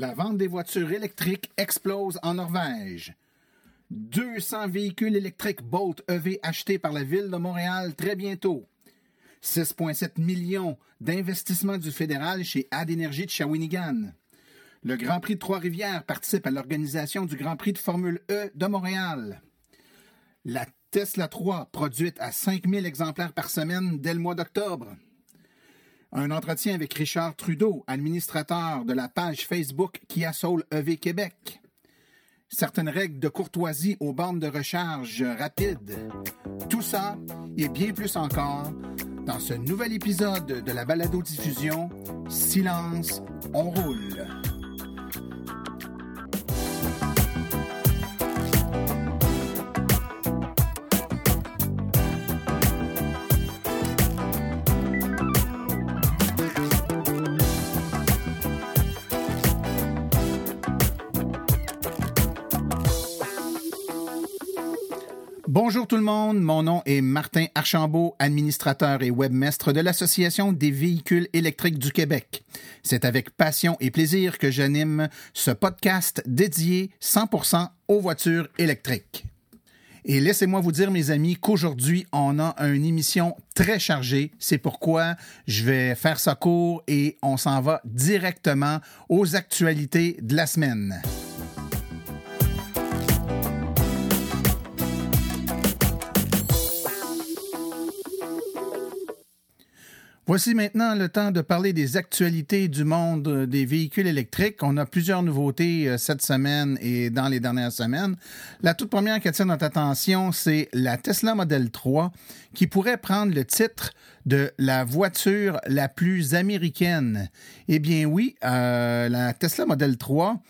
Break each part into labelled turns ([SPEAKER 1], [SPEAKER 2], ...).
[SPEAKER 1] La vente des voitures électriques explose en Norvège. 200 véhicules électriques Bolt EV achetés par la ville de Montréal très bientôt. 6,7 millions d'investissements du fédéral chez Ad Énergie de Shawinigan. Le Grand Prix de Trois-Rivières participe à l'organisation du Grand Prix de Formule E de Montréal. La Tesla 3 produite à 5000 exemplaires par semaine dès le mois d'octobre. Un entretien avec Richard Trudeau, administrateur de la page Facebook Kia Soul EV Québec. Certaines règles de courtoisie aux bornes de recharge rapide. Tout ça et bien plus encore dans ce nouvel épisode de la balado-diffusion Silence, on roule. Bonjour tout le monde, mon nom est Martin Archambault, administrateur et webmestre de l'Association des véhicules électriques du Québec. C'est avec passion et plaisir que j'anime ce podcast dédié 100% aux voitures électriques. Et laissez-moi vous dire, mes amis, qu'aujourd'hui, on a une émission très chargée. C'est pourquoi je vais faire ça court et on s'en va directement aux actualités de la semaine. Voici maintenant le temps de parler des actualités du monde des véhicules électriques. On a plusieurs nouveautés euh, cette semaine et dans les dernières semaines. La toute première qui attire notre attention, c'est la Tesla Model 3 qui pourrait prendre le titre de la voiture la plus américaine. Eh bien oui, euh, la Tesla Model 3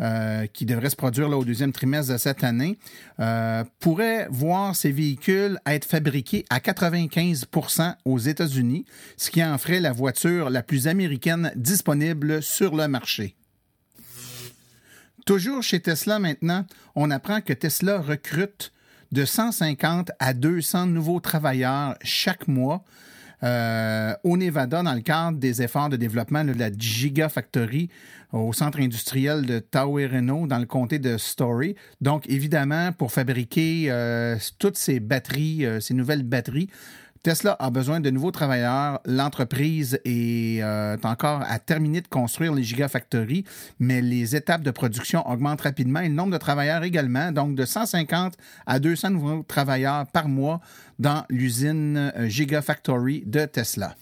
[SPEAKER 1] euh, qui devrait se produire là, au deuxième trimestre de cette année, euh, pourrait voir ces véhicules être fabriqués à 95 aux États-Unis, ce qui en ferait la voiture la plus américaine disponible sur le marché. Toujours chez Tesla maintenant, on apprend que Tesla recrute de 150 à 200 nouveaux travailleurs chaque mois euh, au Nevada dans le cadre des efforts de développement de la Gigafactory au centre industriel de Tawereno dans le comté de Story. Donc, évidemment, pour fabriquer euh, toutes ces batteries, euh, ces nouvelles batteries, Tesla a besoin de nouveaux travailleurs. L'entreprise est euh, encore à terminer de construire les Gigafactories, mais les étapes de production augmentent rapidement et le nombre de travailleurs également, donc de 150 à 200 nouveaux travailleurs par mois dans l'usine euh, Gigafactory de Tesla.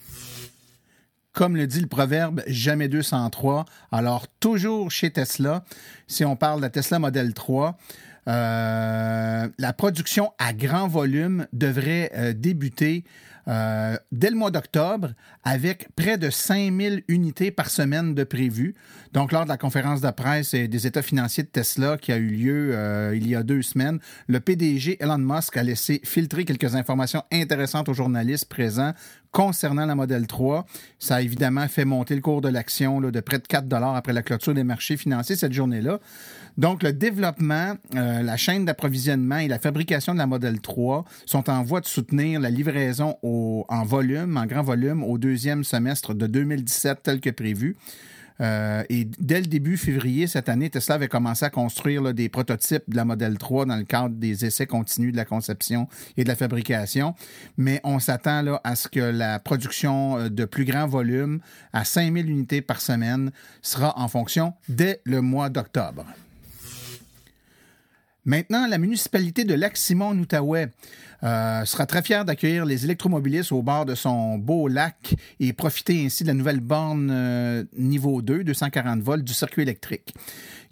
[SPEAKER 1] Comme le dit le proverbe, jamais 203. Alors, toujours chez Tesla, si on parle de la Tesla Model 3, euh, la production à grand volume devrait euh, débuter euh, dès le mois d'octobre avec près de 5000 unités par semaine de prévues. Donc, lors de la conférence de presse des états financiers de Tesla qui a eu lieu il y a deux semaines, le PDG Elon Musk a laissé filtrer quelques informations intéressantes aux journalistes présents concernant la Model 3. Ça a évidemment fait monter le cours de l'action de près de 4 dollars après la clôture des marchés financiers cette journée-là. Donc, le développement, euh, la chaîne d'approvisionnement et la fabrication de la Model 3 sont en voie de soutenir la livraison en volume, en grand volume, au deuxième semestre de 2017 tel que prévu. Euh, et dès le début février cette année, Tesla avait commencé à construire des prototypes de la Model 3 dans le cadre des essais continus de la conception et de la fabrication. Mais on s'attend à ce que la production euh, de plus grand volume, à 5000 unités par semaine, sera en fonction dès le mois d'octobre. Maintenant, la municipalité de Lac-Simon-Outaouais euh, sera très fière d'accueillir les électromobilistes au bord de son beau lac et profiter ainsi de la nouvelle borne euh, niveau 2, 240 volts du circuit électrique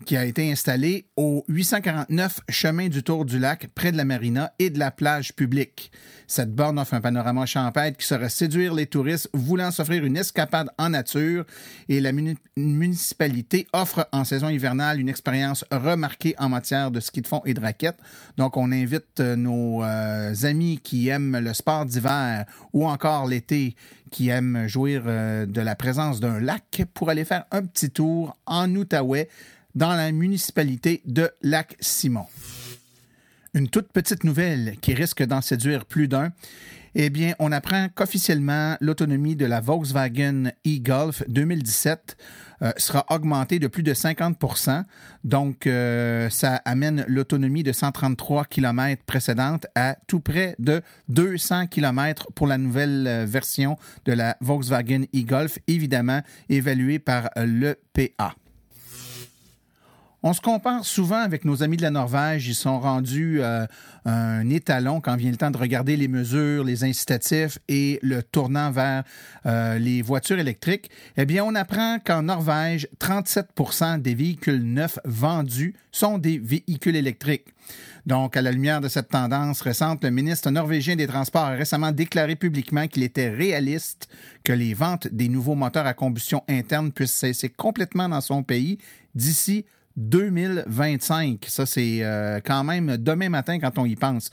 [SPEAKER 1] qui a été installé au 849 chemin du Tour du Lac, près de la marina et de la plage publique. Cette borne offre un panorama champêtre qui saurait séduire les touristes voulant s'offrir une escapade en nature et la municipalité offre en saison hivernale une expérience remarquée en matière de ski de fond et de raquettes. Donc, on invite euh, nos euh, amis qui aiment le sport d'hiver ou encore l'été qui aiment jouir euh, de la présence d'un lac pour aller faire un petit tour en Outaouais dans la municipalité de Lac-Simon. Une toute petite nouvelle qui risque d'en séduire plus d'un. Eh bien, on apprend qu'officiellement, l'autonomie de la Volkswagen e-Golf 2017 euh, sera augmentée de plus de 50% Donc, euh, ça amène l'autonomie de 133 km précédente à tout près de 200 km pour la nouvelle euh, version de la Volkswagen e-Golf, évidemment évaluée par l'EPA. On se compare souvent avec nos amis de la Norvège. Ils sont rendus euh, un étalon quand vient le temps de regarder les mesures, les incitatifs et le tournant vers euh, les voitures électriques. Eh bien, on apprend qu'en Norvège, 37% des véhicules neufs vendus sont des véhicules électriques. Donc, à la lumière de cette tendance récente, le ministre norvégien des Transports a récemment déclaré publiquement qu'il était réaliste que les ventes des nouveaux moteurs à combustion interne puissent cesser complètement dans son pays d'ici 2025. Ça, c'est euh, quand même demain matin quand on y pense.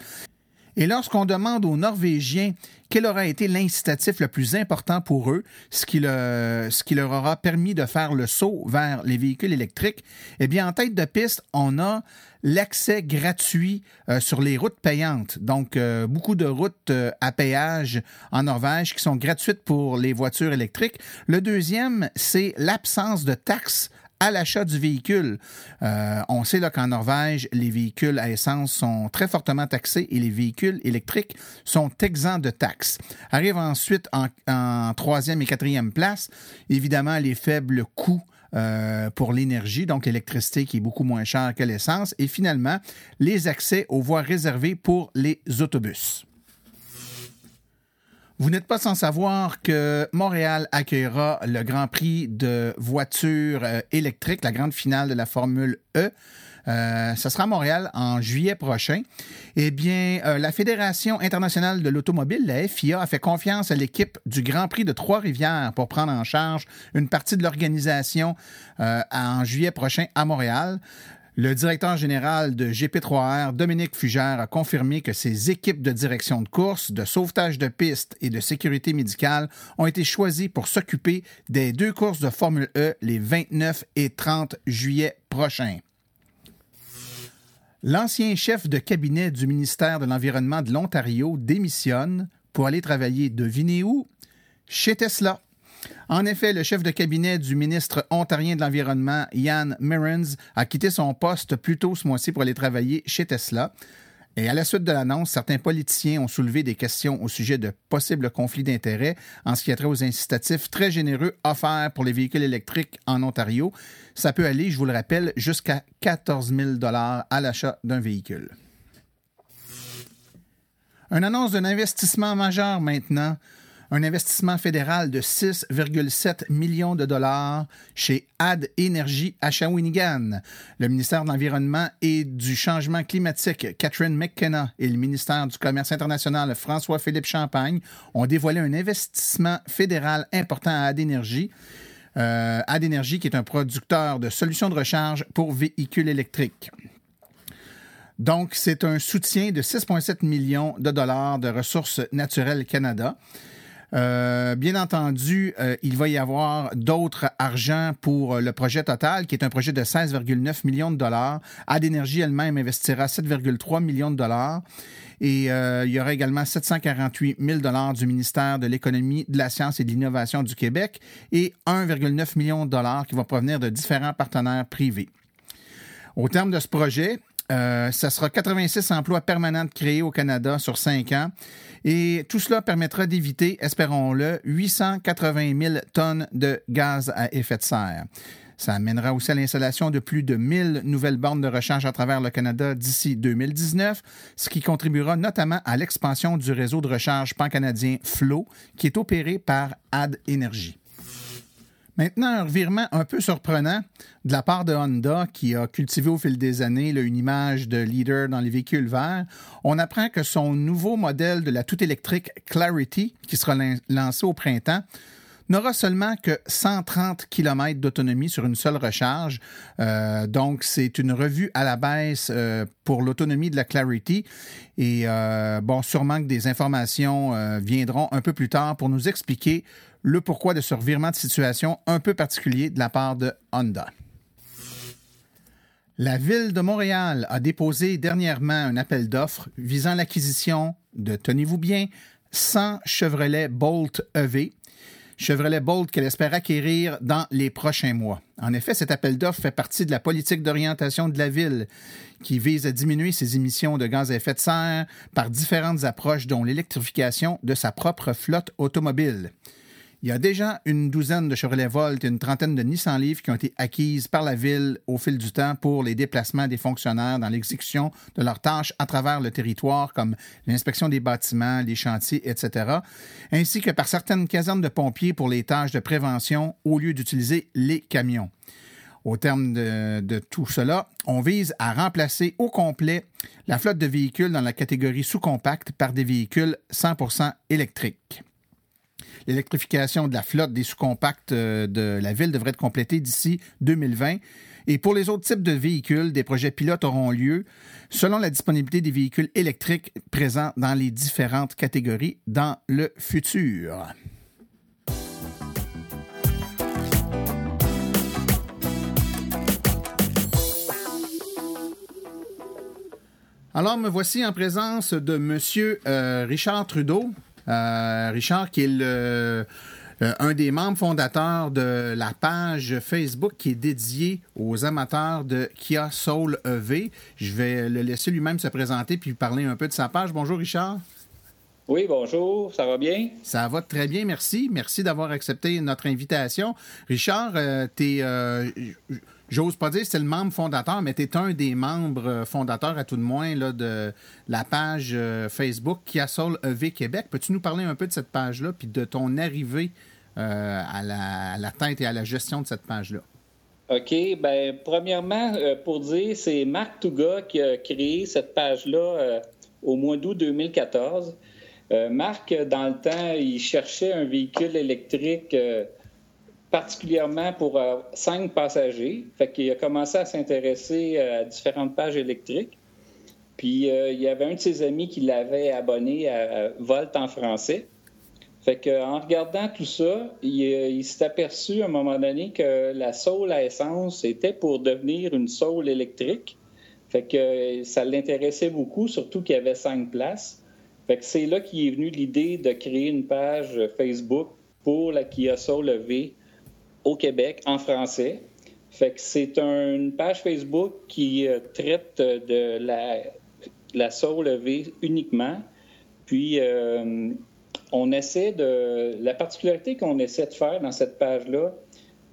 [SPEAKER 1] Et lorsqu'on demande aux Norvégiens quel aura été l'incitatif le plus important pour eux, ce qui, leur aura permis de faire le saut vers les véhicules électriques, eh bien, en tête de piste, on a l'accès gratuit euh, sur les routes payantes. Donc, euh, beaucoup de routes à péage en Norvège qui sont gratuites pour les voitures électriques. Le deuxième, c'est l'absence de taxes à l'achat du véhicule. Euh, on sait qu'en Norvège, les véhicules à essence sont très fortement taxés et les véhicules électriques sont exempts de taxes. Arrive ensuite en, troisième et quatrième place, évidemment, les faibles coûts euh, pour l'énergie, donc l'électricité qui est beaucoup moins chère que l'essence, et finalement les accès aux voies réservées pour les autobus. Vous n'êtes pas sans savoir que Montréal accueillera le Grand Prix de voitures euh, électriques, la grande finale de la Formule E. Euh, ce sera à Montréal en juillet prochain. Eh bien, euh, la Fédération internationale de l'automobile, la FIA, a fait confiance à l'équipe du Grand Prix de Trois-Rivières pour prendre en charge une partie de l'organisation en juillet prochain à Montréal. Le directeur général de GP3R, Dominique Fugère, a confirmé que ses équipes de direction de course, de sauvetage de pistes et de sécurité médicale ont été choisies pour s'occuper des deux courses de Formule E les 29 et 30 juillet prochains. L'ancien chef de cabinet du ministère de l'Environnement de l'Ontario démissionne pour aller travailler, devinez où? Chez Tesla. En effet, le chef de cabinet du ministre ontarien de l'Environnement, Ian Mirrens, a quitté son poste plus tôt ce mois-ci pour aller travailler chez Tesla. Et à la suite de l'annonce, certains politiciens ont soulevé des questions au sujet de possibles conflits d'intérêts en ce qui a trait aux incitatifs très généreux offerts pour les véhicules électriques en Ontario. Ça peut aller, je vous le rappelle, jusqu'à 14 000 à l'achat d'un véhicule. Une annonce d'un investissement majeur maintenant un investissement fédéral de 6,7 millions de dollars chez Ad Energy à Shawinigan. Le ministère de l'Environnement et du Changement climatique, Catherine McKenna, et le ministère du Commerce international, François-Philippe Champagne, ont dévoilé un investissement fédéral important à Ad Energy. Euh, Ad Energy, qui est un producteur de solutions de recharge pour véhicules électriques. Donc, c'est un soutien de 6,7 millions de dollars de ressources naturelles Canada. Euh, bien entendu, euh, il va y avoir d'autres argent pour euh, le projet total, qui est un projet de 16,9 millions de dollars. Ad elle-même investira 7,3 millions de dollars. Et il y aura également 748 000 dollars du ministère de l'Économie, de la Science et de l'Innovation du Québec et 1,9 million de dollars qui vont provenir de différents partenaires privés. Au terme de ce projet, euh, ça sera 86 emplois permanents créés au Canada sur cinq ans. Et tout cela permettra d'éviter, espérons-le, 880 000 tonnes de gaz à effet de serre. Ça amènera aussi à l'installation de plus de 1000 nouvelles bornes de recharge à travers le Canada d'ici 2019, ce qui contribuera notamment à l'expansion du réseau de recharge pan-canadien FLO, qui est opéré par Ad Energy. Maintenant, un revirement un peu surprenant de la part de Honda, qui a cultivé au fil des années une image de leader dans les véhicules verts. On apprend que son nouveau modèle de la tout électrique Clarity, qui sera lancé au printemps, n'aura seulement que 130 km d'autonomie sur une seule recharge. Euh, donc, c'est une revue à la baisse euh, pour l'autonomie de la Clarity. Et euh, bon, sûrement que des informations viendront un peu plus tard pour nous expliquer le pourquoi de ce revirement de situation un peu particulier de la part de Honda. La Ville de Montréal a déposé dernièrement un appel d'offres visant l'acquisition de, tenez-vous bien, 100 Chevrolet Bolt EV. Chevrolet Bolt qu'elle espère acquérir dans les prochains mois. En effet, cet appel d'offres fait partie de la politique d'orientation de la ville qui vise à diminuer ses émissions de gaz à effet de serre par différentes approches dont l'électrification de sa propre flotte automobile. Il y a déjà une douzaine de Chevrolet Volt et une trentaine de Nissan Leaf qui ont été acquises par la ville au fil du temps pour les déplacements des fonctionnaires dans l'exécution de leurs tâches à travers le territoire, comme l'inspection des bâtiments, les chantiers, etc., ainsi que par certaines casernes de pompiers pour les tâches de prévention au lieu d'utiliser les camions. Au terme de, tout cela, on vise à remplacer au complet la flotte de véhicules dans la catégorie sous-compact par des véhicules 100% électriques. L'électrification de la flotte des sous-compacts euh, de la ville devrait être complétée d'ici 2020. Et pour les autres types de véhicules, des projets pilotes auront lieu selon la disponibilité des véhicules électriques présents dans les différentes catégories dans le futur. Alors, me voici en présence de M. Euh, Richard Trudeau, Richard, qui est le, euh, un des membres fondateurs de la page Facebook qui est dédiée aux amateurs de Kia Soul EV. Je vais le laisser lui-même se présenter puis parler un peu de sa page. Bonjour Richard.
[SPEAKER 2] Oui, bonjour, ça va bien?
[SPEAKER 1] Ça va très bien, merci. Merci d'avoir accepté notre invitation. Richard, euh, tu es j'ose pas dire c'est le membre fondateur, mais tu es un des membres euh, fondateurs, à tout de moins, là, de la page euh, Facebook Kia Soul EV Québec. Peux-tu nous parler un peu de cette page-là, puis de ton arrivée euh, à, la, tête et à la gestion de cette page-là?
[SPEAKER 2] OK. Bien, premièrement, pour dire, c'est Marc Touga qui a créé cette page-là au mois d'août 2014. Marc, dans le temps, il cherchait un véhicule électrique particulièrement pour euh, cinq passagers. Fait qu'il a commencé à s'intéresser euh, à différentes pages électriques. Puis euh, il y avait un de ses amis qui l'avait abonné à, Volt en français. Fait qu'en regardant tout ça, il, s'est aperçu à un moment donné que la saule à essence était pour devenir une saule électrique. Fait que ça l'intéressait beaucoup, surtout qu'il y avait cinq places. Fait que c'est là qu'il est venu l'idée de créer une page Facebook pour la Kia Soul EV au Québec en français. Fait que c'est une page Facebook qui euh, traite de la, la levée uniquement. Puis, euh, on essaie de. La particularité qu'on essaie de faire dans cette page-là,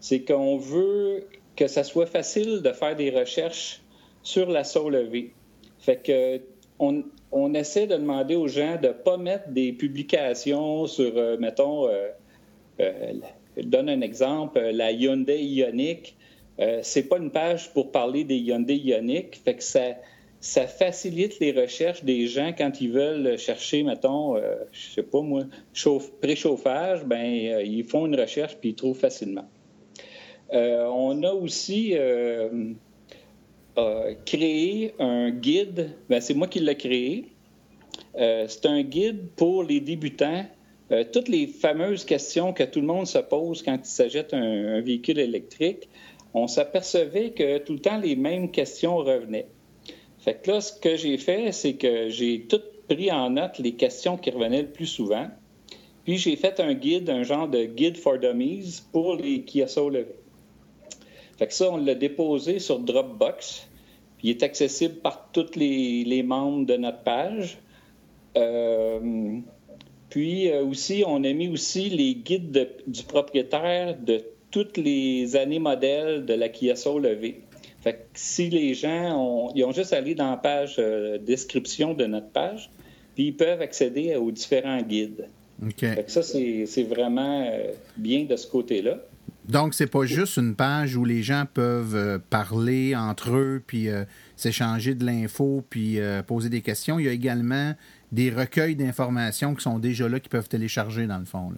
[SPEAKER 2] c'est qu'on veut que ça soit facile de faire des recherches sur la soul levée. Fait que on, on, essaie de demander aux gens de ne pas mettre des publications sur, euh, mettons, je donne un exemple, euh, la Hyundai Ioniq, euh, c'est pas une page pour parler des Hyundai Ioniq, fait que ça, ça facilite les recherches des gens quand ils veulent chercher, mettons, euh, je sais pas moi, préchauffage, ben ils font une recherche puis ils trouvent facilement. on a aussi créé un guide, ben, c'est moi qui l'ai créé. c'est un guide pour les débutants euh, toutes les fameuses questions que tout le monde se pose quand il s'agit d'un véhicule électrique, on s'apercevait que tout le temps les mêmes questions revenaient. Fait que là, ce que j'ai fait, c'est que j'ai tout pris en note les questions qui revenaient le plus souvent. Puis j'ai fait un guide, un genre de guide for dummies pour les Kia Soul Fait que ça, on l'a déposé sur Dropbox. Puis il est accessible par tous les, membres de notre page. Euh, puis euh, aussi, on a mis aussi les guides du propriétaire de toutes les années modèles de la Kia Soul EV. Fait que si les gens ont, ils ont juste à aller dans la page euh, description de notre page, puis ils peuvent accéder aux différents guides. Fait que ça, c'est vraiment euh, bien de ce côté-là.
[SPEAKER 1] Donc, c'est pas juste une page où les gens peuvent parler entre eux, puis s'échanger de l'info, puis poser des questions. Il y a également des recueils d'informations qui sont déjà là, qui peuvent télécharger dans le fond.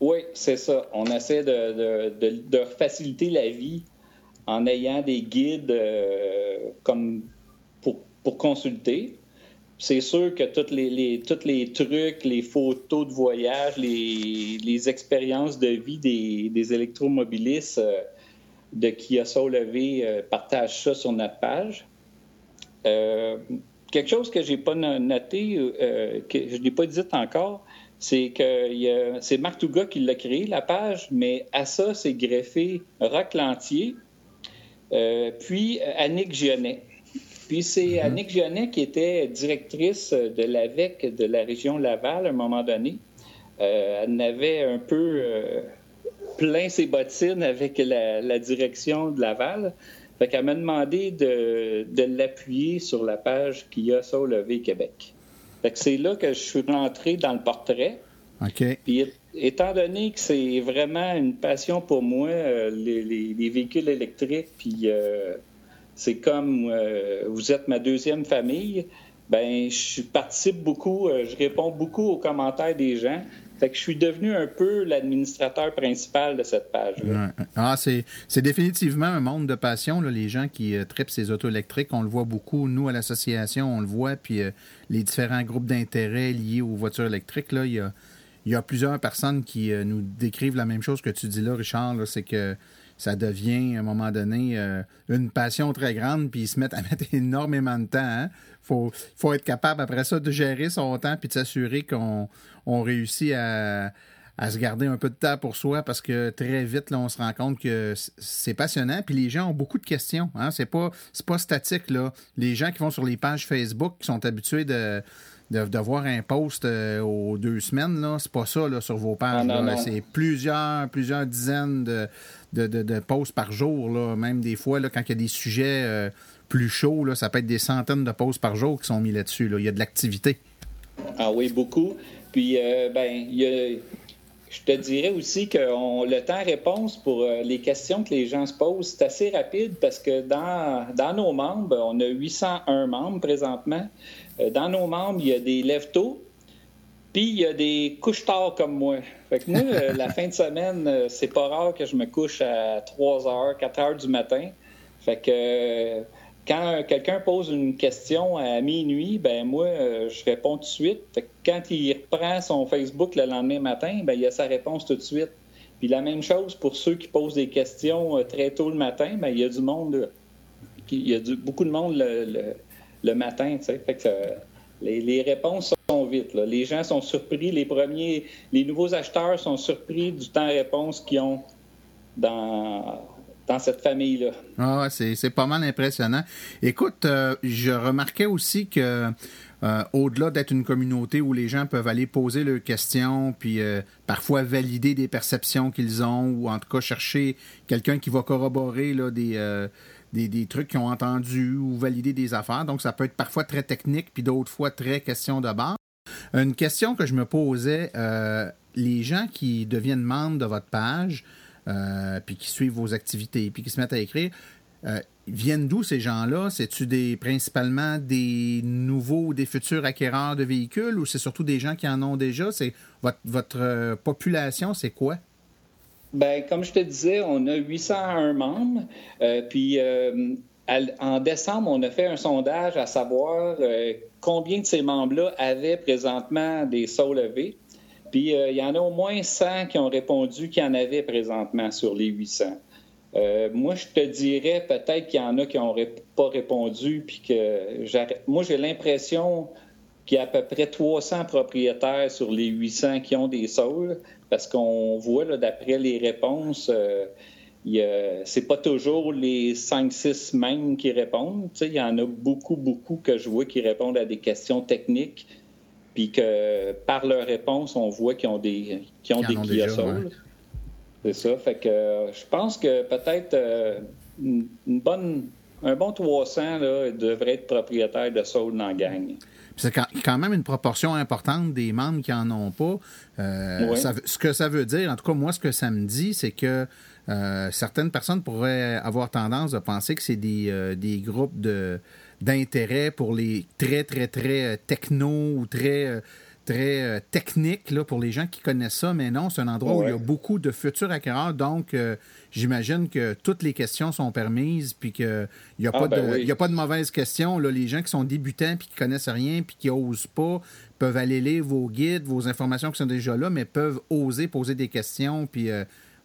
[SPEAKER 2] Oui, c'est ça. On essaie de, faciliter la vie en ayant des guides euh, pour, consulter. C'est sûr que tous les, les trucs, les photos de voyage, les, expériences de vie des, électromobilistes, euh, de Kia Soul EV partage ça sur notre page. Quelque chose que j'ai pas noté, que je n'ai pas dit encore, c'est que c'est Marc Touga qui l'a créé, la page, mais à ça, c'est greffé Rock Lantier, puis Annick Gionnet. Puis c'est mm-hmm. Annick Gionnet qui était directrice de l'AVEC de la région Laval à un moment donné. Euh, elle avait un peu euh, plein ses bottines avec la, direction de Laval. Fait qu'elle m'a demandé de, l'appuyer sur la page qu'il y a sur Levé Québec. Fait que c'est là que je suis rentré dans le portrait.
[SPEAKER 1] OK.
[SPEAKER 2] Puis étant donné que c'est vraiment une passion pour moi, euh, les, véhicules électriques, puis c'est comme vous êtes ma deuxième famille, ben je participe beaucoup, je réponds beaucoup aux commentaires des gens. Fait que je suis devenu un peu l'administrateur principal de cette page.
[SPEAKER 1] Ah, c'est, définitivement un monde de passion. Là, les gens qui euh, tripent ces autos électriques, on le voit beaucoup. Nous, à l'association, on le voit. Puis euh, les différents groupes d'intérêt liés aux voitures électriques, là, il y a, il y a plusieurs personnes qui euh, nous décrivent la même chose que tu dis là, Richard. c'est que ça devient, à un moment donné, une passion très grande, puis ils se mettent à mettre énormément de temps. Hein? faut, faut être capable, après ça, de gérer son temps puis de s'assurer qu'on on réussit à, se garder un peu de temps pour soi parce que très vite, là, on se rend compte que c'est passionnant. Puis les gens ont beaucoup de questions. Hein? C'est pas, pas statique. Là. Les gens qui vont sur les pages Facebook qui sont habitués de, de, voir un post euh, aux deux semaines, là, c'est pas ça là, sur vos pages. C'est plusieurs, plusieurs dizaines de, de, posts par jour. Là. Même des fois, là, quand il y a des sujets. Euh, plus chaud, là, ça peut être des centaines de pauses par jour qui sont mis là-dessus. Il y a de l'activité.
[SPEAKER 2] Ah oui, beaucoup. Puis, euh, ben, je te dirais aussi que le temps-réponse pour euh, les questions que les gens se posent, c'est assez rapide parce que dans, dans nos membres, on a 801 membres présentement. Euh, dans nos membres, il y a des lève-tôt, puis il y a des couches-tard comme moi. Fait que moi, la fin de semaine, c'est pas rare que je me couche à 3 heures, 4 heures du matin. Fait que quand quelqu'un pose une question à minuit, ben moi, je réponds tout de suite. quand il reprend son Facebook le lendemain matin, ben il a sa réponse tout de suite. Puis la même chose pour ceux qui posent des questions euh, très tôt le matin, ben il y a du monde, il y a beaucoup de monde le, matin, tu Fait que euh, les, réponses Les gens sont surpris, les premiers, les nouveaux acheteurs sont surpris du temps-réponse qu'ils ont dans dans cette famille-là.
[SPEAKER 1] Ah, c'est pas mal impressionnant. Écoute, euh, je remarquais aussi que euh, au-delà d'être une communauté où les gens peuvent aller poser leurs questions, puis euh, parfois valider des perceptions qu'ils ont, ou en tout cas chercher quelqu'un qui va corroborer là, des, des, des, trucs qu'ils ont entendus ou valider des affaires. Donc, ça peut être parfois très technique, puis d'autres fois très question de base. Une question que je me posais, les gens qui deviennent membres de votre page, euh, puis qui suivent vos activités, puis qui se mettent à écrire. Euh, viennent d'où ces gens-là? C'est-tu des, principalement des nouveaux, des futurs acquéreurs de véhicules ou c'est surtout des gens qui en ont déjà? C'est votre, euh, population, c'est quoi?
[SPEAKER 2] Bien, comme je te disais, on a 801 membres. puis en décembre, on a fait un sondage à savoir combien de ces membres-là avaient présentement des sauts levés. Puis euh, il y en a au moins 100 qui ont répondu qu'il y en avait présentement sur les 800. Euh, moi, je te dirais peut-être qu'il y en a qui n'ont pas répondu, puis que moi, j'ai l'impression qu'il y a à peu près 300 propriétaires sur les 800 qui ont des sols, parce qu'on voit, d'après les réponses, euh, c'est pas toujours les 5-6 mêmes qui répondent. Il y en a beaucoup, beaucoup que je vois qui répondent à des questions techniques puis que par leur réponse, on voit qu'ils ont des, qui ont des C'est ça. Fait que euh, je pense que peut-être euh, une, bonne, un bon 300 là, devrait être propriétaire de Soul dans la gang.
[SPEAKER 1] C'est quand même une proportion importante des membres qui n'en ont pas. Euh, ce que ça veut dire, en tout cas, moi, ce que ça me dit, c'est que certaines personnes pourraient avoir tendance à penser que c'est des, des groupes de, d'intérêt pour les très, très, très euh, techno ou très, euh, très euh, techniques là, pour les gens qui connaissent ça. Mais non, c'est un endroit où il y a beaucoup de futurs acquéreurs. Donc, j'imagine que toutes les questions sont permises puis qu'il n'y a, ah, pas ben de, a pas de mauvaises questions. Là. Les gens qui sont débutants puis qui connaissent rien puis qui n'osent pas peuvent aller lire vos guides, vos informations qui sont déjà là, mais peuvent oser poser des questions puis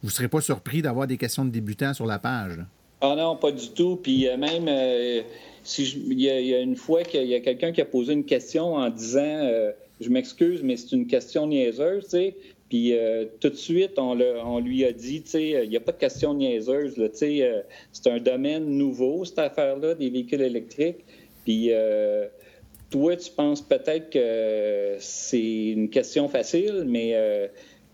[SPEAKER 1] vous ne serez pas surpris d'avoir des questions de débutants sur la page.
[SPEAKER 2] Ah non, pas du tout. Puis même, si il, y a, une fois qu'il y a quelqu'un qui a posé une question en disant Je m'excuse, mais c'est une question niaiseuse, tu sais. Puis euh, tout de suite, on, lui a dit, tu sais, il n'y a pas de question niaiseuse, tu sais, euh, c'est un domaine nouveau, cette affaire-là, des véhicules électriques. Puis euh, toi, tu penses peut-être que c'est une question facile, mais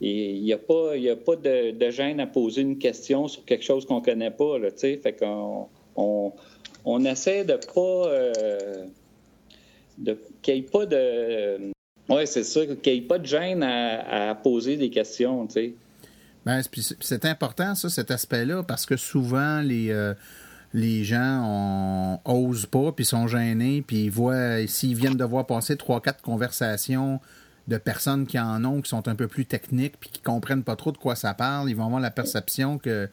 [SPEAKER 2] il n'y a pas, a pas de, gêne à poser une question sur quelque chose qu'on ne connaît pas. Fait qu'on on, essaie de pas... de, qu'il n'y ait pas de oui, c'est ça, qu'il n'y ait pas de gêne à, poser des questions.
[SPEAKER 1] Ben, c'est important, ça, cet aspect-là, parce que souvent, les, euh, les gens n'osent pas, puis sont gênés, puis ils voient, s'ils viennent de voir passer trois, quatre conversations de personnes qui en ont, qui sont un peu plus techniques, puis qui comprennent pas trop de quoi ça parle, ils vont avoir la perception que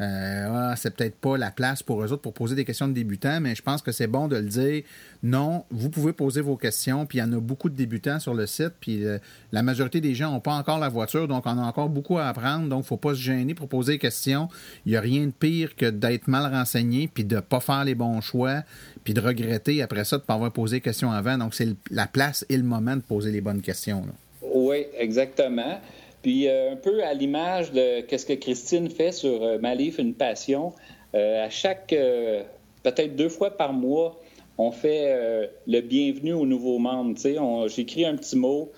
[SPEAKER 1] euh, ah, c'est peut-être pas la place pour eux autres pour poser des questions de débutants, mais je pense que c'est bon de le dire. Non, vous pouvez poser vos questions, puis il y en a beaucoup de débutants sur le site, puis euh, la majorité des gens n'ont pas encore la voiture, donc on a encore beaucoup à apprendre, donc faut pas se gêner pour poser des questions. Il n'y a rien de pire que d'être mal renseigné, puis de ne pas faire les bons choix, puis de regretter après ça de ne pas avoir posé des questions avant. Donc c'est la place et le moment de poser les bonnes questions.
[SPEAKER 2] Oui, exactement. Puis euh, un peu à l'image de ce que Christine fait sur euh, Ma livre, une passion, euh, à chaque, peut-être deux fois par mois, on fait le bienvenue aux nouveaux membres. J'écris un petit mot.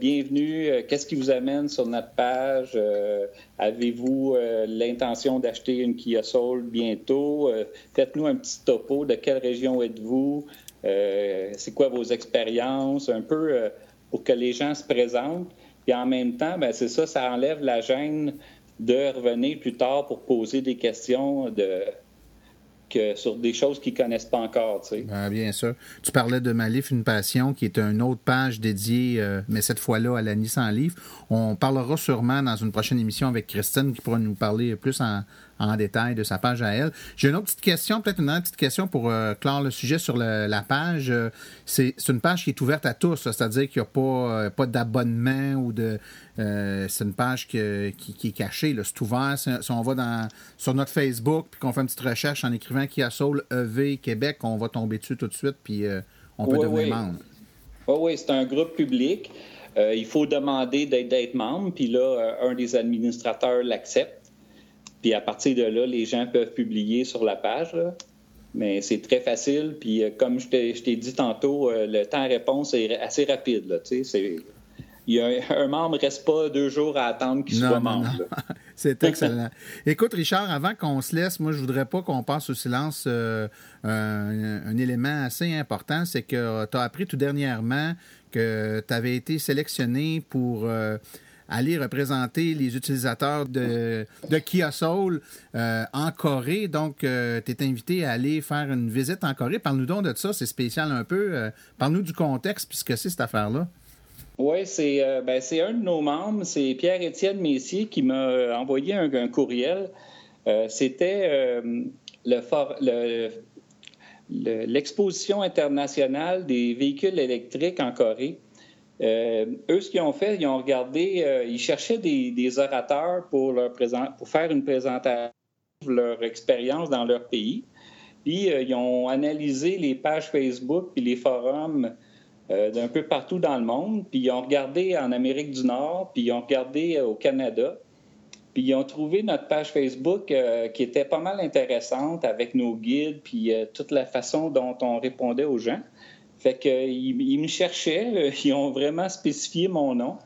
[SPEAKER 2] bienvenue, qu'est-ce qui vous amène sur notre page? Avez-vous l'intention d'acheter une Kia Soul bientôt? Faites-nous un petit topo de quelle région êtes-vous? C'est quoi vos expériences? Un peu pour que les gens se présentent. Puis en même temps, ben, c'est ça, ça enlève la gêne de revenir plus tard pour poser des questions de, que sur des choses qu'ils connaissent pas encore. Tu sais.
[SPEAKER 1] Ben, bien sûr. Tu parlais de Malif, une passion, qui est une autre page dédiée, euh, mais cette fois-là à la Nissan Livre. On parlera sûrement dans une prochaine émission avec Christine qui pourra nous parler plus en, en détail de sa page à elle. J'ai une autre petite question, peut-être une autre petite question pour euh, clore le sujet sur la page. Euh, c'est une page qui est ouverte à tous, c'est-à-dire qu'il n'y a pas, euh, pas d'abonnement ou de. c'est une page qui, qui, est cachée, c'est ouvert. Si on va dans, sur notre Facebook puis qu'on fait une petite recherche en écrivant Kia Soul EV Québec, on va tomber dessus tout de suite puis on peut devenir membre.
[SPEAKER 2] Oui, oui, c'est un groupe public. il faut demander d'être membre, puis là, un des administrateurs l'accepte. Puis à partir de là, les gens peuvent publier sur la page. Mais c'est très facile. Puis euh, comme je t'ai dit tantôt, euh, le temps de réponse est assez rapide. Là, il y a un, membre ne reste pas deux jours à attendre qu'il soit membre.
[SPEAKER 1] C'est excellent. Écoute, Richard, avant qu'on se laisse, moi, je voudrais pas qu'on passe au silence euh, un, élément assez important. C'est que tu as appris tout dernièrement que tu avais été sélectionné pour aller représenter les utilisateurs de, de Kia Soul euh, en Corée. Donc, euh, tu es invité à aller faire une visite en Corée. Parle-nous donc de ça, c'est spécial un peu. Euh, parle-nous du contexte, puisque c'est cette affaire-là.
[SPEAKER 2] Oui, c'est ben, un de nos membres, c'est Pierre-Étienne Messier qui m'a envoyé un, courriel. C'était le, l'exposition internationale des véhicules électriques en Corée. Euh, eux, ce qu'ils ont fait, ils ont regardé, euh, ils cherchaient des, orateurs pour, faire une présentation de leur expérience dans leur pays. Puis, euh, ils ont analysé les pages Facebook et les forums d'un peu partout dans le monde. Puis, ils ont regardé en Amérique du Nord, puis ils ont regardé au Canada. Puis, ils ont trouvé notre page Facebook qui était pas mal intéressante avec nos guides, puis toute la façon dont on répondait aux gens. Fait qu'ils me cherchaient, ils ont vraiment spécifié mon nom.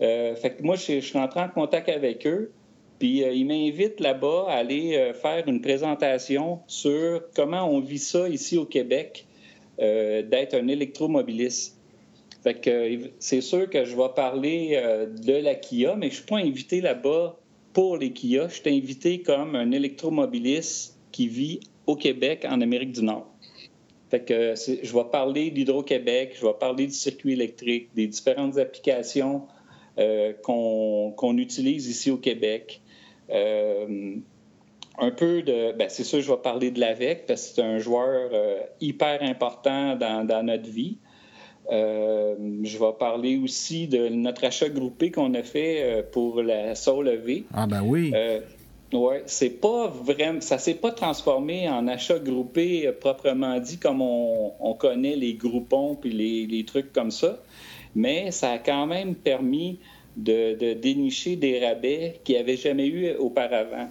[SPEAKER 2] Euh, fait que moi, je, suis entré en contact avec eux, puis euh, ils m'invitent là-bas à aller euh, faire une présentation sur comment on vit ça ici au Québec, d'être un électromobiliste. Fait que c'est sûr que je vais parler de la Kia, mais je ne suis pas invité là-bas pour les Kia. Je suis invité comme un électromobiliste qui vit au Québec, en Amérique du Nord. Fait que je vais parler d'Hydro-Québec, je vais parler du circuit électrique, des différentes applications euh, qu'on utilise ici au Québec. Euh, un peu de. Ben, c'est sûr, je vais parler de l'AVEC parce que c'est un joueur euh, hyper important dans, notre vie. je vais parler aussi de notre achat groupé qu'on a fait pour la Soul.
[SPEAKER 1] Ah ben oui.
[SPEAKER 2] Oui, c'est pas vraiment, ça s'est pas transformé en achat groupé euh, proprement dit comme on, connaît les groupons puis les, trucs comme ça, mais ça a quand même permis de, dénicher des rabais qu'il n'y avait jamais eu auparavant.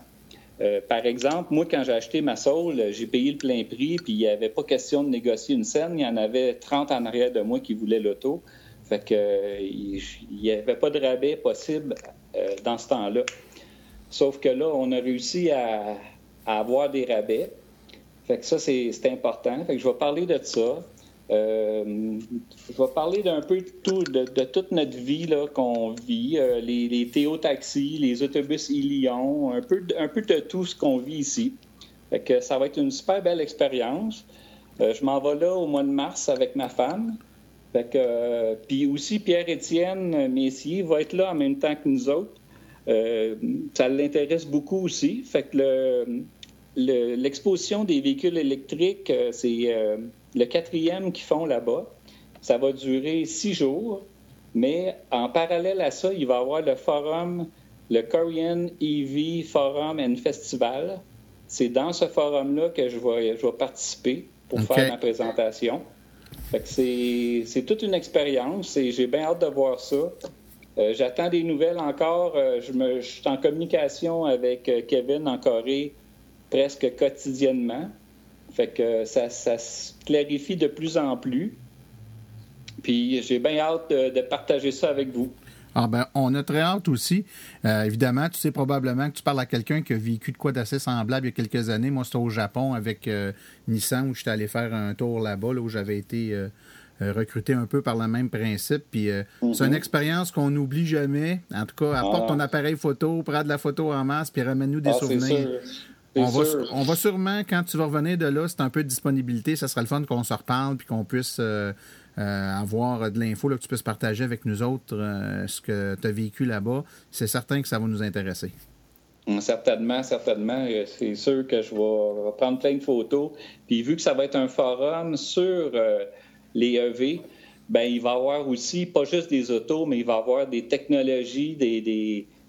[SPEAKER 2] Euh, par exemple, moi, quand j'ai acheté ma Soul, j'ai payé le plein prix, puis il n'y avait pas question de négocier une scène. Il y en avait 30 en arrière de moi qui voulaient l'auto. Fait que, euh, il n'y avait pas de rabais possible dans ce temps-là. Sauf que là, on a réussi à, avoir des rabais. Fait que ça, c'est important. Fait que je vais parler de ça. Euh, je vais parler d'un peu de, tout, de, toute notre vie qu'on vit, euh, les, les Théo-taxis, les autobus e-Lyon, un peu, un peu de tout ce qu'on vit ici. Fait que ça va être une super belle expérience. Euh, je m'en vais là au mois de mars avec ma femme. Fait que, puis aussi Pierre-Étienne Messier va être là en même temps que nous autres. Euh, ça l'intéresse beaucoup aussi. Fait que l'exposition des véhicules électriques, euh, c'est euh, le quatrième qu'ils font là-bas. Ça va durer six jours, mais en parallèle à ça, il va y avoir le forum, le Korean EV Forum and Festival. C'est dans ce forum-là que je vais, je vais participer pour faire ma présentation. c'est toute une expérience et j'ai bien hâte de voir ça. Euh, j'attends des nouvelles encore. Euh, je, suis en communication avec euh, Kevin en Corée presque quotidiennement. Fait que ça, se clarifie de plus en plus. Puis j'ai bien hâte de, partager ça avec vous.
[SPEAKER 1] Ah ben, on a très hâte aussi. évidemment, tu sais probablement que tu parles à quelqu'un qui a vécu de quoi d'assez semblable il y a quelques années. Moi, c'était au Japon avec Nissan où j'étais allé faire un tour là-bas, où j'avais été recruter un peu par le même principe. Puis euh, c'est une mhm. expérience qu'on n'oublie jamais. En tout cas, apporte ton appareil photo, prends de la photo en masse, puis ramène-nous des ah, souvenirs. On va, on va, sûrement, quand tu vas revenir de là, c'est un peu de disponibilité, ça sera le fun qu'on se reparle puis qu'on puisse euh, avoir de l'info, que tu puisses partager avec nous autres ce que tu as vécu là-bas. C'est certain que ça va nous intéresser.
[SPEAKER 2] Certainement, certainement. C'est sûr que je vais prendre plein de photos. Puis vu que ça va être un forum sur les EV, ben, il va y avoir aussi, pas juste des autos, mais il va y avoir des technologies, des,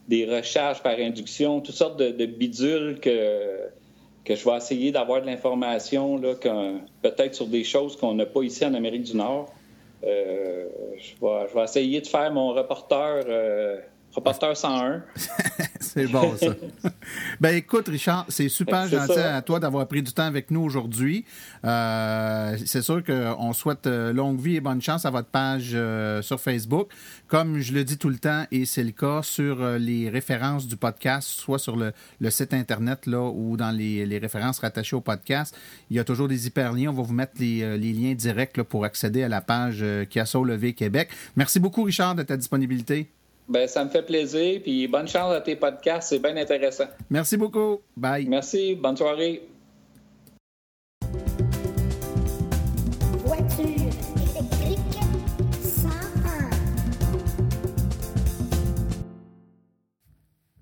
[SPEAKER 2] des, recharges par induction, toutes sortes de, bidules que, que je vais essayer d'avoir de l'information, peut-être sur des choses qu'on n'a pas ici en Amérique du Nord. Euh, je, vais, je, vais, essayer de faire mon reporter euh, Reporter 101.
[SPEAKER 1] c'est bon, ça. ben écoute, Richard, c'est super gentil à toi d'avoir pris du temps avec nous aujourd'hui. Euh, c'est sûr qu'on souhaite euh, longue vie et bonne chance à votre page euh, sur Facebook. Comme je le dis tout le temps, et c'est le cas sur les références du podcast, soit sur le, site Internet là, ou dans les, références rattachées au podcast, il y a toujours des hyperliens. On va vous mettre les, liens directs pour accéder à la page Kiasso Levé Québec. Merci beaucoup, Richard, de ta disponibilité.
[SPEAKER 2] Ben, ça me fait plaisir. Puis bonne chance à tes podcasts. C'est bien intéressant.
[SPEAKER 1] Merci beaucoup. Bye.
[SPEAKER 2] Merci. Bonne soirée.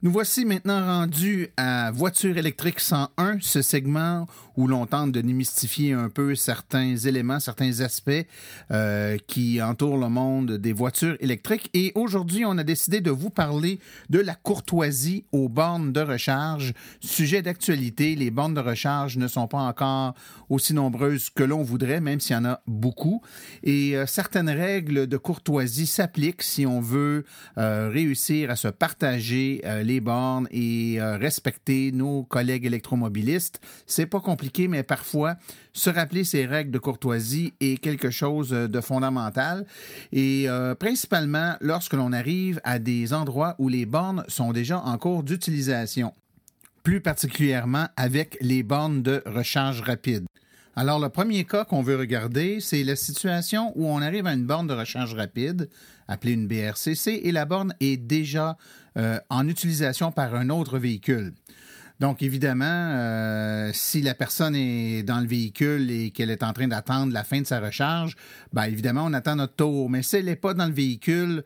[SPEAKER 1] Nous voici maintenant rendus à Voiture électrique 101, ce segment où l'on tente de démystifier un peu certains éléments, certains aspects euh, qui entourent le monde des voitures électriques. Et aujourd'hui, on a décidé de vous parler de la courtoisie aux bornes de recharge. Sujet d'actualité, les bornes de recharge ne sont pas encore aussi nombreuses que l'on voudrait, même s'il y en a beaucoup. Et euh, certaines règles de courtoisie s'appliquent si on veut euh, réussir à se partager les bornes et euh, respecter nos collègues électromobilistes. C'est pas compliqué, mais parfois, se rappeler ces règles de courtoisie est quelque chose de fondamental. Et euh, principalement lorsque l'on arrive à des endroits où les bornes sont déjà en cours d'utilisation plus particulièrement avec les bornes de recharge rapide. Alors, le premier cas qu'on veut regarder, c'est la situation où on arrive à une borne de recharge rapide, appelée une BRCC, et la borne est déjà euh, en utilisation par un autre véhicule. Donc, évidemment, euh, si la personne est dans le véhicule et qu'elle est en train d'attendre la fin de sa recharge, bien évidemment, on attend notre tour. Mais si elle n'est pas dans le véhicule,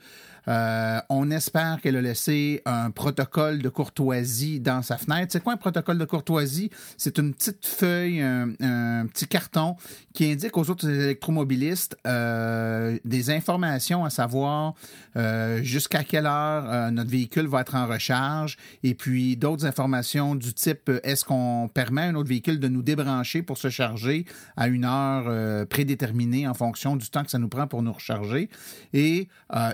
[SPEAKER 1] Euh, on espère qu'elle a laissé un protocole de courtoisie dans sa fenêtre. C'est quoi un protocole de courtoisie? C'est une petite feuille, un, petit carton qui indique aux autres électromobilistes euh, des informations à savoir euh, jusqu'à quelle heure notre véhicule va être en recharge et puis d'autres informations du type est-ce qu'on permet à un autre véhicule de nous débrancher pour se charger à une heure prédéterminée en fonction du temps que ça nous prend pour nous recharger? Et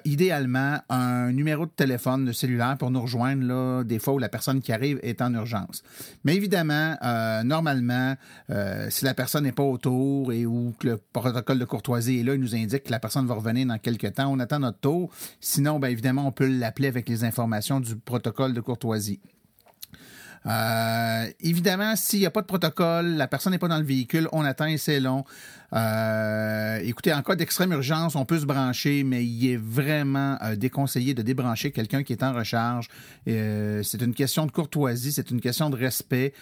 [SPEAKER 1] idéalement un numéro de téléphone de cellulaire pour nous rejoindre là, des fois où la personne qui arrive est en urgence. Mais évidemment, euh, normalement, euh, si la personne n'est pas autour et où le protocole de courtoisie est là, il nous indique que la personne va revenir dans quelques temps. On attend notre tour. Sinon, bien évidemment, on peut l'appeler avec les informations du protocole de courtoisie. Euh, évidemment, s'il n'y a pas de protocole, la personne n'est pas dans le véhicule, on attend et c'est long. Euh, écoutez, en cas d'extrême urgence, on peut se brancher, mais il est vraiment euh, déconseillé de débrancher quelqu'un qui est en recharge. Euh, c'est une question de courtoisie, c'est une question de respect.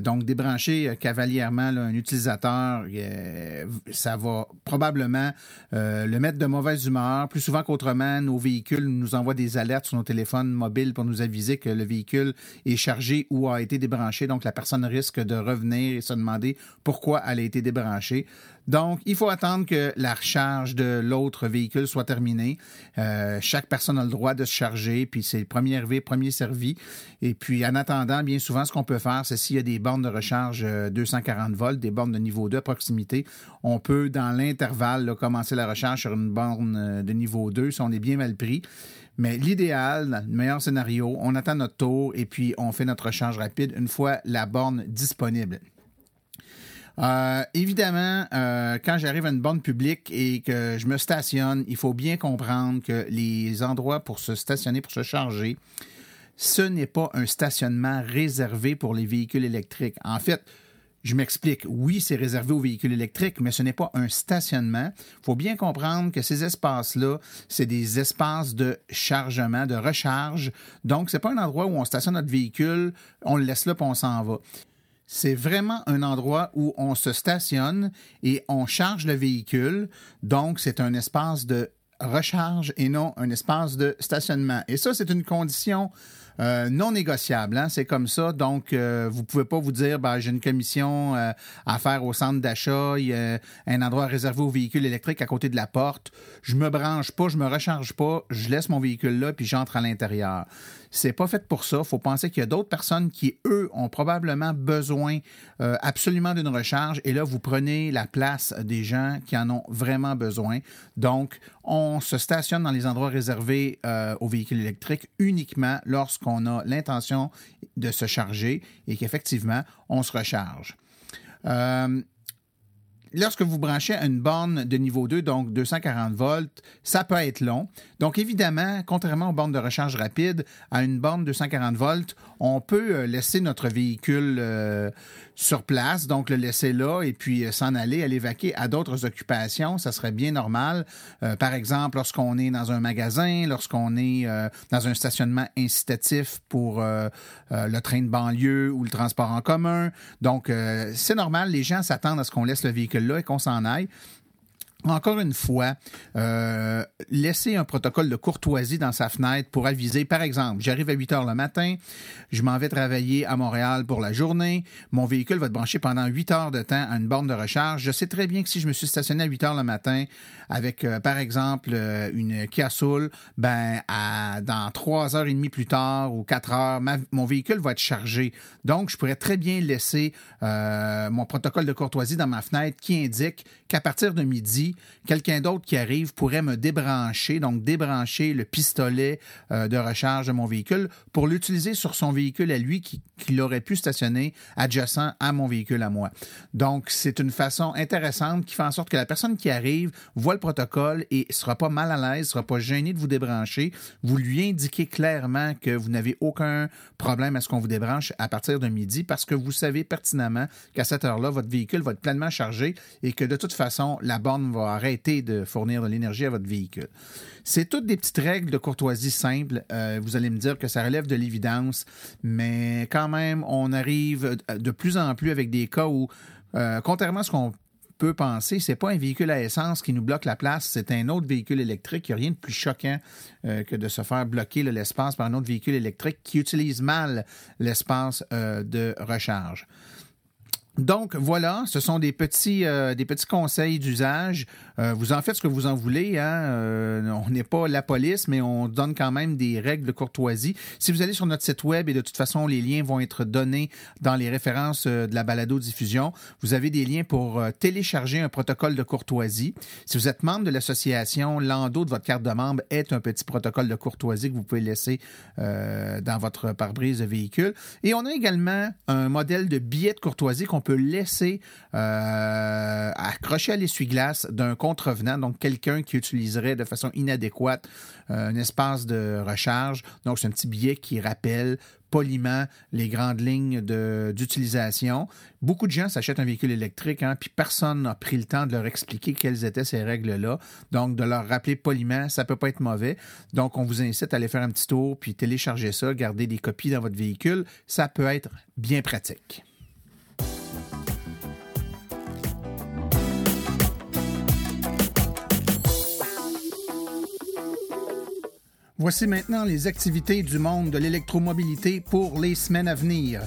[SPEAKER 1] donc, débrancher cavalièrement un utilisateur, ça va probablement le mettre de mauvaise humeur. Plus souvent qu'autrement, nos véhicules nous envoient des alertes sur nos téléphones mobiles pour nous aviser que le véhicule est chargé ou a été débranché. Donc, la personne risque de revenir et se demander pourquoi elle a été débranchée. Donc, il faut attendre que la recharge de l'autre véhicule soit terminée. Euh, chaque personne a le droit de se charger, puis c'est premier arrivé, premier servi. Et puis, en attendant, bien souvent, ce qu'on peut faire, c'est s'il y a des bornes de recharge 240 euh, volts, des bornes de niveau 2 à proximité, on peut, dans l'intervalle, commencer la recharge sur une borne euh, de niveau 2 si on est bien mal pris. Mais l'idéal, le meilleur scénario, on attend notre tour et puis on fait notre recharge rapide une fois la borne disponible. Euh, évidemment, euh, quand j'arrive à une borne publique et que je me stationne, il faut bien comprendre que les endroits pour se stationner, pour se charger, ce n'est pas un stationnement réservé pour les véhicules électriques. En fait, je m'explique. Oui, c'est réservé aux véhicules électriques, mais ce n'est pas un stationnement. Il faut bien comprendre que ces espaces-là, c'est des espaces de chargement, de recharge. Donc, c'est pas un endroit où on stationne notre véhicule, on le laisse là, puis on s'en va c'est vraiment un endroit où on se stationne et on charge le véhicule. Donc, c'est un espace de recharge et non un espace de stationnement. Et ça, c'est une condition euh, non négociable. Hein? C'est comme ça. Donc, euh, vous pouvez pas vous dire, ben, j'ai une commission euh, à faire au centre d'achat, il y a un endroit réservé aux véhicules électriques à côté de la porte. Je me branche pas, je me recharge pas, je laisse mon véhicule là, puis j'entre à l'intérieur. C'est pas fait pour ça. Il faut penser qu'il y a d'autres personnes qui, eux, ont probablement besoin euh, absolument d'une recharge. Et là, vous prenez la place des gens qui en ont vraiment besoin. Donc, on se stationne dans les endroits réservés euh, aux véhicules électriques uniquement lorsqu'on a l'intention de se charger et qu'effectivement, on se recharge. Euh, lorsque vous branchez une borne de niveau 2, donc 240 volts, ça peut être long. Donc, évidemment, contrairement aux bornes de recharge rapide, à une borne de 240 volts, on peut euh, laisser notre véhicule euh, sur place, donc le laisser là et puis euh, s'en aller, aller vaquer à d'autres occupations. Ça serait bien normal. par exemple, lorsqu'on est dans un magasin, lorsqu'on est dans un stationnement incitatif pour le train de banlieue ou le transport en commun. Donc, c'est normal. Les gens s'attendent à ce qu'on laisse le véhicule là et qu'on s'en aille. Encore une fois, euh, laisser un protocole de courtoisie dans sa fenêtre pour aviser, par exemple, j'arrive à 8 heures le matin, je m'en vais travailler à Montréal pour la journée, mon véhicule va être branché pendant 8 heures de temps à une borne de recharge. Je sais très bien que si je me suis stationné à 8 heures le matin avec, euh, par exemple, euh, une Kia Soul, ben, à, dans 3 heures et demie plus tard ou 4 heures, mon véhicule va être chargé. Donc, je pourrais très bien laisser mon protocole de courtoisie dans ma fenêtre qui indique qu'à partir de midi, quelqu'un d'autre qui arrive pourrait me débrancher, donc débrancher le pistolet euh, de recharge de mon véhicule pour l'utiliser sur son véhicule à lui qui, aurait pu stationner adjacent à mon véhicule à moi. Donc, c'est une façon intéressante qui fait en sorte que la personne qui arrive voit le protocole et ne sera pas mal à l'aise, ne sera pas gêné de vous débrancher. Vous lui indiquez clairement que vous n'avez aucun problème à ce qu'on vous débranche à partir de midi parce que vous savez pertinemment qu'à cette heure-là, votre véhicule va être pleinement chargé et que de toute façon, la borne va arrêter de fournir de l'énergie à votre véhicule. C'est toutes des petites règles de courtoisie simples. Euh, vous allez me dire que ça relève de l'évidence, mais quand même, on arrive de plus en plus avec des cas où, euh, contrairement à ce qu'on peut penser, c'est pas un véhicule à essence qui nous bloque la place, c'est un autre véhicule électrique. Il n'y a rien de plus choquant euh, que de se faire bloquer l'espace par un autre véhicule électrique qui utilise mal l'espace euh, de recharge. Donc voilà, ce sont des petits, euh, des petits conseils d'usage. Euh, vous en faites ce que vous en voulez. Hein? Euh, on n'est pas la police, mais on donne quand même des règles de courtoisie. Si vous allez sur notre site web, et de toute façon, les liens vont être donnés dans les références de la balado-diffusion, vous avez des liens pour télécharger un protocole de courtoisie. Si vous êtes membre de l'association, l'endos de votre carte de membre est un petit protocole de courtoisie que vous pouvez laisser dans votre pare-brise de véhicule. Et on a également un modèle de billet de courtoisie qu'on peut laisser euh, accrocher à l'essuie-glace d'un contrevenant, donc quelqu'un qui utiliserait de façon inadéquate euh, un espace de recharge. Donc, c'est un petit billet qui rappelle poliment les grandes lignes d'utilisation. Beaucoup de gens s'achètent un véhicule électrique, hein, puis personne n'a pris le temps de leur expliquer quelles étaient ces règles-là. Donc, de leur rappeler poliment, ça peut pas être mauvais. Donc, on vous incite à aller faire un petit tour, puis télécharger ça, garder des copies dans votre véhicule. Ça peut être bien pratique. Voici maintenant les activités du monde de l'électromobilité pour les semaines à venir.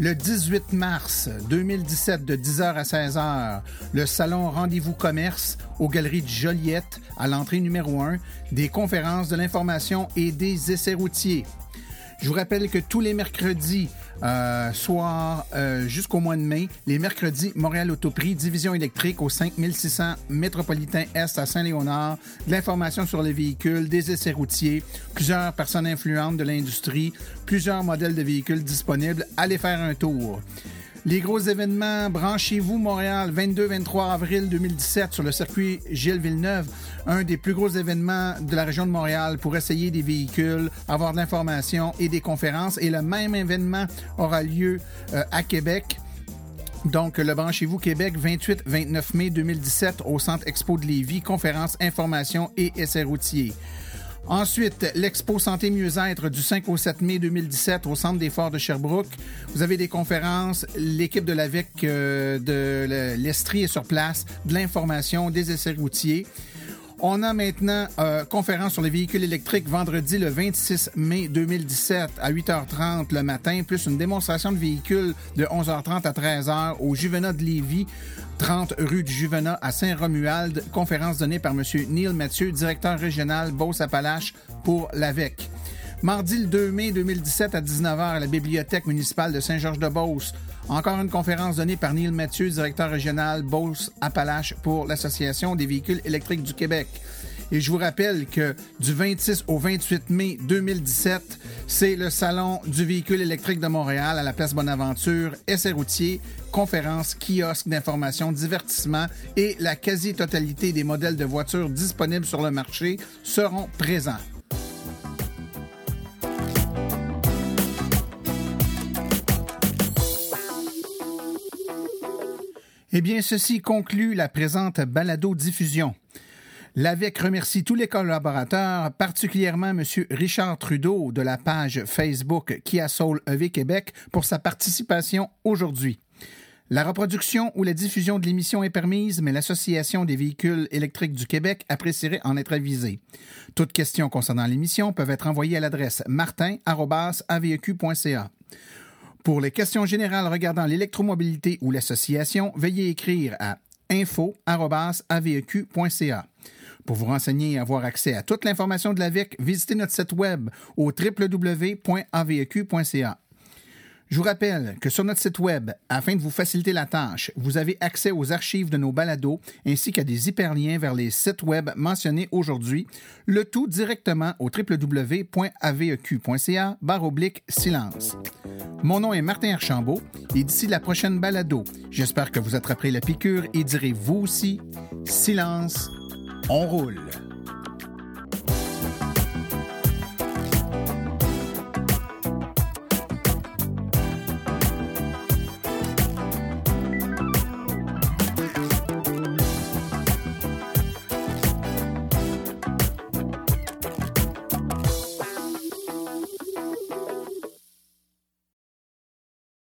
[SPEAKER 1] Le 18 mars 2017 de 10h à 16h, le salon Rendez-vous Commerce aux Galeries de Joliette à l'entrée numéro 1, des conférences de l'information et des essais routiers. Je vous rappelle que tous les mercredis, euh, soir euh, jusqu'au mois de mai, les mercredis, Montréal Autoprix, division électrique au 5600 métropolitain Est à Saint-Léonard, de l'information sur les véhicules, des essais routiers, plusieurs personnes influentes de l'industrie, plusieurs modèles de véhicules disponibles. Allez faire un tour. Les gros événements, branchez-vous Montréal, 22-23 avril 2017 sur le circuit Gilles Villeneuve, un des plus gros événements de la région de Montréal pour essayer des véhicules, avoir de l'information et des conférences. Et le même événement aura lieu euh, à Québec. Donc, le Branchez-vous Québec, 28-29 mai 2017 au Centre Expo de Lévis, conférence, information et essais routiers. Ensuite, l'Expo Santé Mieux-être du 5 au 7 mai 2017 au Centre des Forts de Sherbrooke. Vous avez des conférences, l'équipe de l'AVEC euh, de l'Estrie est sur place, de l'information, des essais routiers. On a maintenant euh, conférence sur les véhicules électriques vendredi le 26 mai 2017 à 8h30 le matin, plus une démonstration de véhicules de 11h30 à 13h au Juvenat de Lévis, 30 rue du Juvenat à Saint-Romuald. Conférence donnée par M. Neil Mathieu, directeur régional Beauce-Appalaches pour l'AVEC. Mardi le 2 mai 2017 à 19h à la Bibliothèque municipale de Saint-Georges-de-Beauce. Encore une conférence donnée par Neil Mathieu, directeur régional Beauce-Appalaches pour l'Association des véhicules électriques du Québec. Et je vous rappelle que du 26 au 28 mai 2017, c'est le Salon du véhicule électrique de Montréal à la place Bonaventure, essai routier, conférences, kiosques d'information, divertissement et la quasi-totalité des modèles de voitures disponibles sur le marché seront présents. Eh bien, ceci conclut la présente balado-diffusion. L'AVEC remercie tous les collaborateurs, particulièrement M. Richard Trudeau de la page Facebook Kia Soul EV Québec pour sa participation aujourd'hui. La reproduction ou la diffusion de l'émission est permise, mais l'Association des véhicules électriques du Québec apprécierait en être avisée. Toutes questions concernant l'émission peuvent être envoyées à l'adresse martin.aveq.ca. Pour les questions générales regardant l'électromobilité ou l'association, veuillez écrire à info.aveq.ca. Pour vous renseigner et avoir accès à toute l'information de l'AVEC, visitez notre site web au www.aveq.ca. Je vous rappelle que sur notre site web, afin de vous faciliter la tâche, vous avez accès aux archives de nos balados ainsi qu'à des hyperliens vers les sites web mentionnés aujourd'hui, le tout directement au www.aveq.ca oblique silence. Mon nom est Martin Archambault et d'ici la prochaine balado, j'espère que vous attraperez la piqûre et direz vous aussi silence, on roule.